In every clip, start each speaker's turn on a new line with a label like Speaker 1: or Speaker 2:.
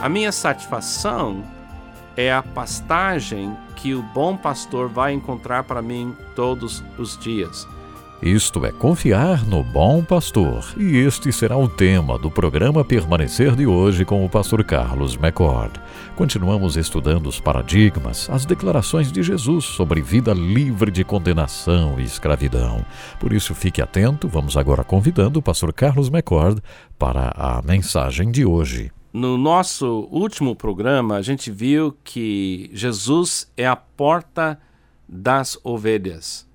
Speaker 1: A minha satisfação é a pastagem que o bom pastor vai encontrar para mim todos os dias.
Speaker 2: Isto é confiar no bom pastor. E este será o tema do programa Permanecer de hoje com o pastor Carlos McCord. Continuamos estudando os paradigmas, as declarações de Jesus sobre vida livre de condenação e escravidão. Por isso, fique atento. Vamos agora convidando o pastor Carlos McCord para a mensagem de hoje.
Speaker 1: No nosso último programa, a gente viu que Jesus é a porta das ovelhas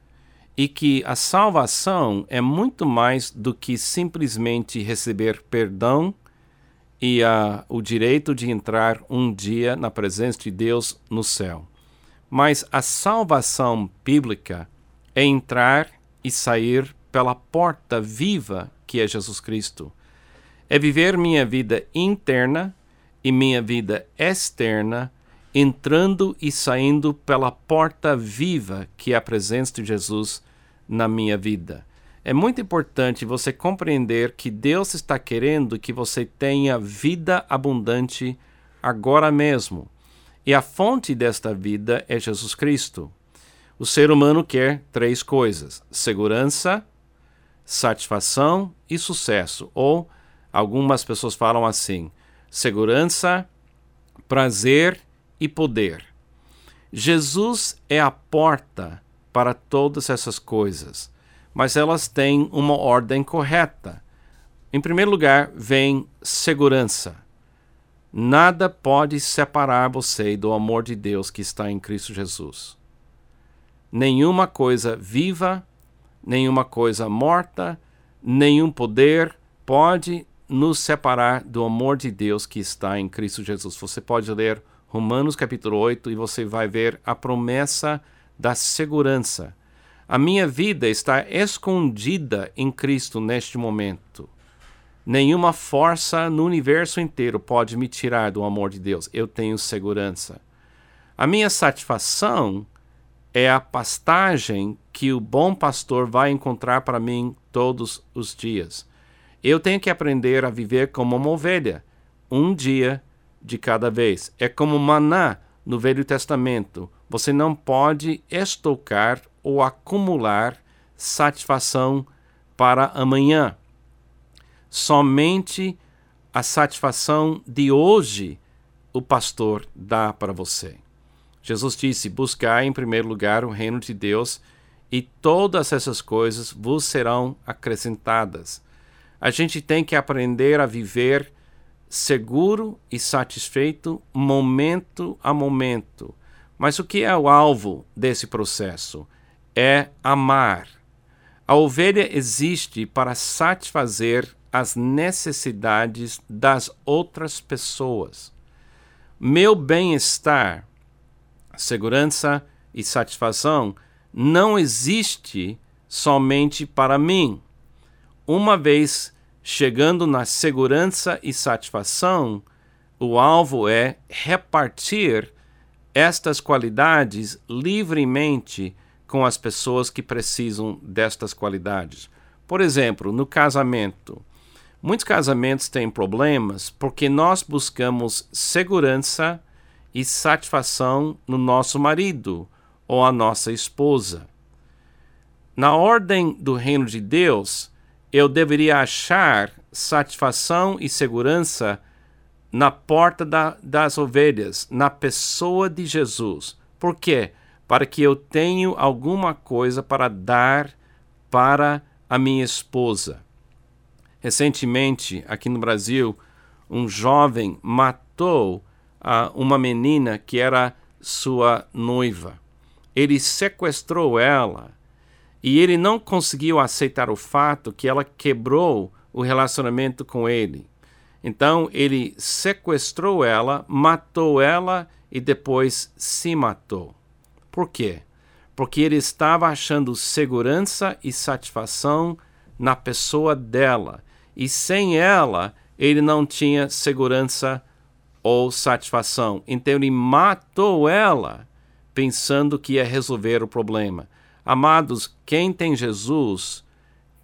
Speaker 1: e que a salvação é muito mais do que simplesmente receber perdão e uh, o direito de entrar um dia na presença de Deus no céu. Mas a salvação bíblica é entrar e sair pela porta viva que é Jesus Cristo. É viver minha vida interna e minha vida externa entrando e saindo pela porta viva que é a presença de Jesus na minha vida. É muito importante você compreender que Deus está querendo que você tenha vida abundante agora mesmo. E a fonte desta vida é Jesus Cristo. O ser humano quer três coisas: segurança, satisfação e sucesso. Ou algumas pessoas falam assim: segurança, prazer e poder. Jesus é a porta para todas essas coisas, mas elas têm uma ordem correta. Em primeiro lugar, vem segurança. Nada pode separar você do amor de Deus que está em Cristo Jesus. Nenhuma coisa viva, nenhuma coisa morta, nenhum poder pode nos separar do amor de Deus que está em Cristo Jesus. Você pode ler Romanos capítulo 8 e você vai ver a promessa da segurança. A minha vida está escondida em Cristo neste momento. Nenhuma força no universo inteiro pode me tirar do amor de Deus. Eu tenho segurança. A minha satisfação é a pastagem que o bom pastor vai encontrar para mim todos os dias. Eu tenho que aprender a viver como uma ovelha, um dia de cada vez. É como maná no Velho Testamento. Você não pode estocar ou acumular satisfação para amanhã. Somente a satisfação de hoje o pastor dá para você. Jesus disse: Buscai em primeiro lugar o reino de Deus, e todas essas coisas vos serão acrescentadas. A gente tem que aprender a viver seguro e satisfeito momento a momento. Mas o que é o alvo desse processo? É amar. A ovelha existe para satisfazer as necessidades das outras pessoas. Meu bem-estar, segurança e satisfação não existe somente para mim. Uma vez Chegando na segurança e satisfação, o alvo é repartir estas qualidades livremente com as pessoas que precisam destas qualidades. Por exemplo, no casamento. Muitos casamentos têm problemas porque nós buscamos segurança e satisfação no nosso marido ou a nossa esposa. Na ordem do reino de Deus, eu deveria achar satisfação e segurança na porta da, das ovelhas, na pessoa de Jesus. Por quê? Para que eu tenha alguma coisa para dar para a minha esposa. Recentemente, aqui no Brasil, um jovem matou uh, uma menina que era sua noiva. Ele sequestrou ela e ele não conseguiu aceitar o fato que ela quebrou o relacionamento com ele. Então ele sequestrou ela, matou ela e depois se matou. Por quê? Porque ele estava achando segurança e satisfação na pessoa dela. E sem ela, ele não tinha segurança ou satisfação. Então ele matou ela pensando que ia resolver o problema. Amados, quem tem Jesus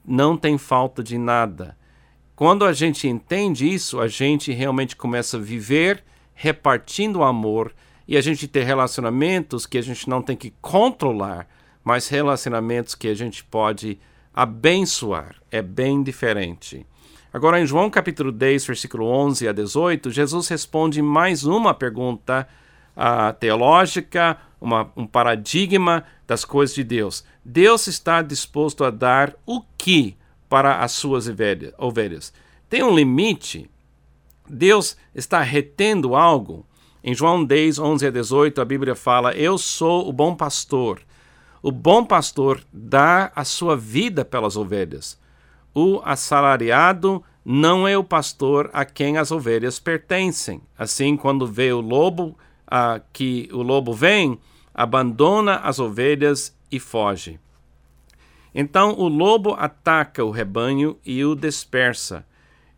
Speaker 1: não tem falta de nada. Quando a gente entende isso, a gente realmente começa a viver repartindo amor e a gente ter relacionamentos que a gente não tem que controlar, mas relacionamentos que a gente pode abençoar. É bem diferente. Agora, em João capítulo 10, versículo 11 a 18, Jesus responde mais uma pergunta uh, teológica, uma, um paradigma das coisas de Deus. Deus está disposto a dar o que para as suas ovelhas? Tem um limite? Deus está retendo algo? Em João 10, 11 a 18, a Bíblia fala: Eu sou o bom pastor. O bom pastor dá a sua vida pelas ovelhas. O assalariado não é o pastor a quem as ovelhas pertencem. Assim, quando vê o lobo, que o lobo vem, abandona as ovelhas e foge. Então o lobo ataca o rebanho e o dispersa.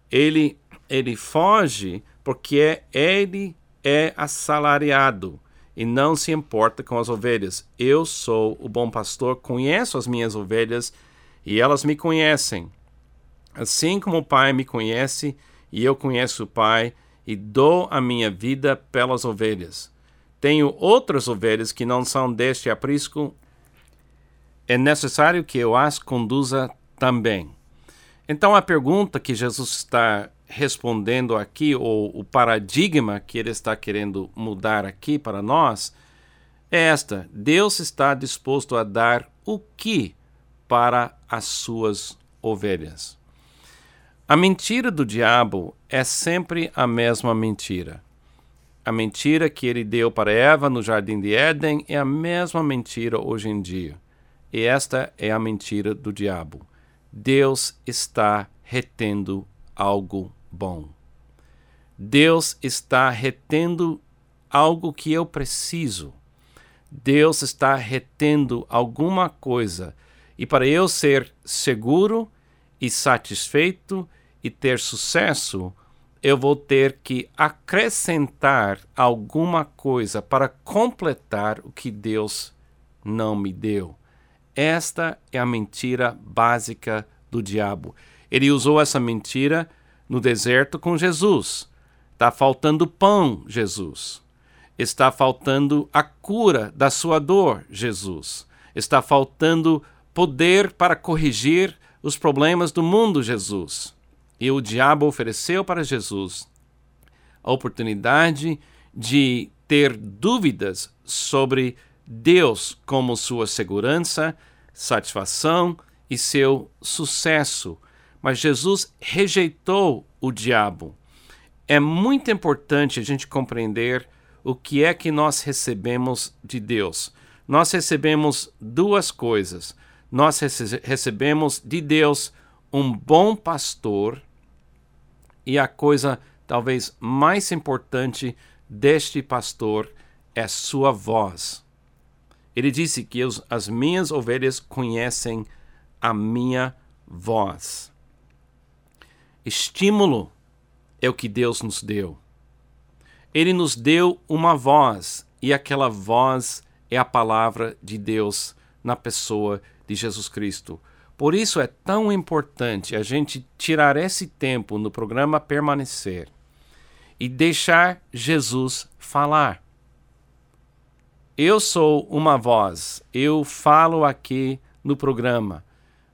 Speaker 1: Ele, ele foge porque ele é assalariado e não se importa com as ovelhas. Eu sou o bom pastor, conheço as minhas ovelhas e elas me conhecem. Assim como o Pai me conhece e eu conheço o Pai e dou a minha vida pelas ovelhas. Tenho outras ovelhas que não são deste aprisco. É necessário que eu as conduza também. Então, a pergunta que Jesus está respondendo aqui, ou o paradigma que ele está querendo mudar aqui para nós, é esta: Deus está disposto a dar o que para as suas ovelhas? A mentira do diabo é sempre a mesma mentira. A mentira que ele deu para Eva no jardim de Éden é a mesma mentira hoje em dia. E esta é a mentira do diabo. Deus está retendo algo bom. Deus está retendo algo que eu preciso. Deus está retendo alguma coisa. E para eu ser seguro e satisfeito e ter sucesso, eu vou ter que acrescentar alguma coisa para completar o que Deus não me deu. Esta é a mentira básica do diabo. Ele usou essa mentira no deserto com Jesus. Está faltando pão, Jesus. Está faltando a cura da sua dor, Jesus. Está faltando poder para corrigir os problemas do mundo, Jesus. E o diabo ofereceu para Jesus a oportunidade de ter dúvidas sobre Deus como sua segurança, satisfação e seu sucesso. Mas Jesus rejeitou o diabo. É muito importante a gente compreender o que é que nós recebemos de Deus. Nós recebemos duas coisas. Nós recebemos de Deus um bom pastor e a coisa talvez mais importante deste pastor é sua voz. Ele disse que os, as minhas ovelhas conhecem a minha voz. Estímulo é o que Deus nos deu. Ele nos deu uma voz, e aquela voz é a palavra de Deus na pessoa de Jesus Cristo. Por isso é tão importante a gente tirar esse tempo no programa Permanecer e deixar Jesus falar. Eu sou uma voz, eu falo aqui no programa,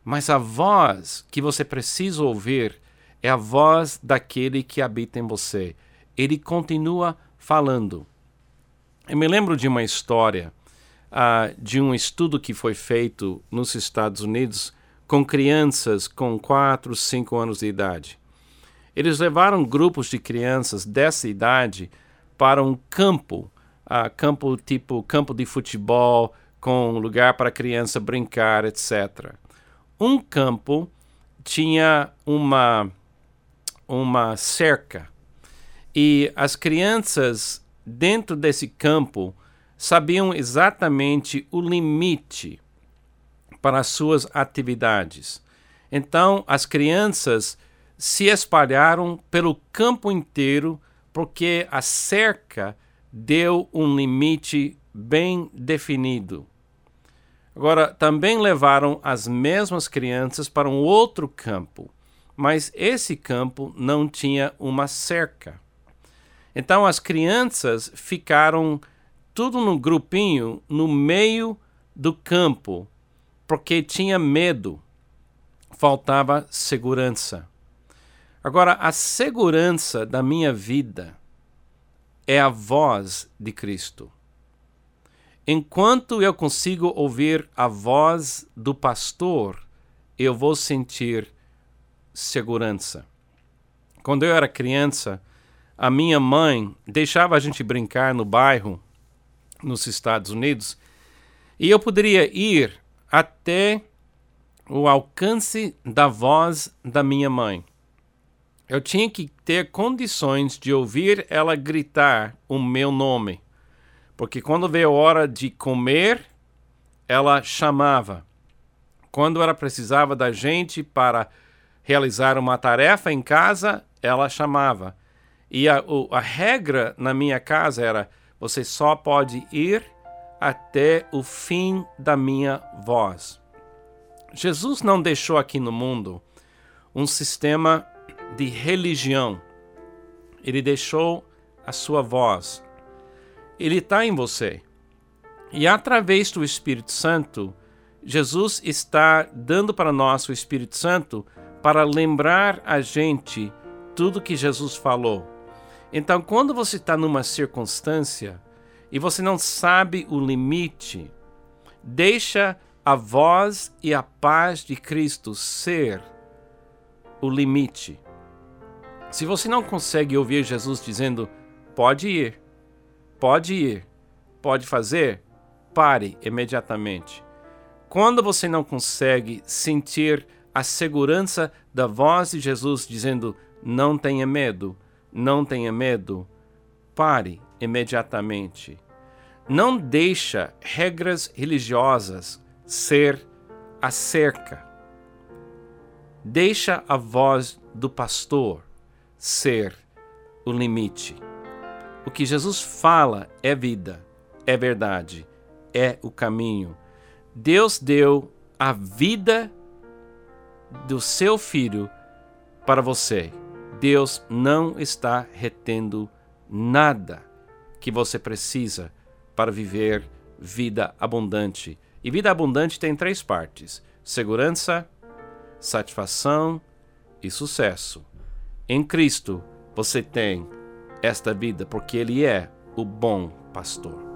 Speaker 1: mas a voz que você precisa ouvir é a voz daquele que habita em você. Ele continua falando. Eu me lembro de uma história uh, de um estudo que foi feito nos Estados Unidos com crianças com 4, 5 anos de idade. Eles levaram grupos de crianças dessa idade para um campo, uh, campo tipo campo de futebol, com lugar para a criança brincar, etc. Um campo tinha uma, uma cerca e as crianças dentro desse campo sabiam exatamente o limite para as suas atividades. Então, as crianças se espalharam pelo campo inteiro porque a cerca deu um limite bem definido. Agora, também levaram as mesmas crianças para um outro campo. mas esse campo não tinha uma cerca. Então as crianças ficaram tudo no grupinho no meio do campo, porque tinha medo, faltava segurança. Agora, a segurança da minha vida é a voz de Cristo. Enquanto eu consigo ouvir a voz do pastor, eu vou sentir segurança. Quando eu era criança, a minha mãe deixava a gente brincar no bairro nos Estados Unidos e eu poderia ir até o alcance da voz da minha mãe. Eu tinha que ter condições de ouvir ela gritar o meu nome, porque quando veio a hora de comer, ela chamava. Quando ela precisava da gente para realizar uma tarefa em casa, ela chamava. E a, a regra na minha casa era: você só pode ir até o fim da minha voz. Jesus não deixou aqui no mundo um sistema de religião. Ele deixou a sua voz. Ele está em você. E através do Espírito Santo, Jesus está dando para nós o Espírito Santo para lembrar a gente tudo que Jesus falou. Então, quando você está numa circunstância e você não sabe o limite, deixa a voz e a paz de Cristo ser o limite. Se você não consegue ouvir Jesus dizendo, pode ir, pode ir, pode fazer, pare imediatamente. Quando você não consegue sentir a segurança da voz de Jesus dizendo, não tenha medo, não tenha medo. Pare imediatamente. Não deixa regras religiosas ser a cerca. Deixa a voz do pastor ser o limite. O que Jesus fala é vida, é verdade, é o caminho. Deus deu a vida do seu filho para você. Deus não está retendo nada que você precisa para viver vida abundante. E vida abundante tem três partes: segurança, satisfação e sucesso. Em Cristo você tem esta vida porque Ele é o bom pastor.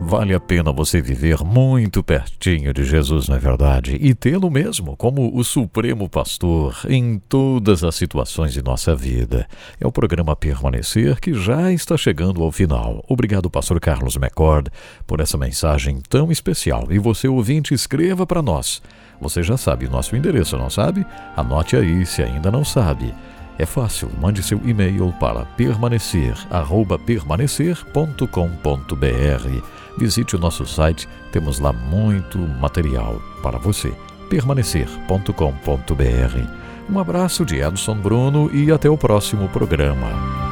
Speaker 2: Vale a pena você viver muito pertinho de Jesus, não é verdade? E tê-lo mesmo como o Supremo Pastor em todas as situações de nossa vida. É o programa Permanecer que já está chegando ao final. Obrigado, Pastor Carlos McCord, por essa mensagem tão especial. E você, ouvinte, escreva para nós. Você já sabe o nosso endereço, não sabe? Anote aí se ainda não sabe. É fácil, mande seu e-mail para permanecer@permanecer.com.br. Visite o nosso site, temos lá muito material para você. permanecer.com.br. Um abraço de Edson Bruno e até o próximo programa.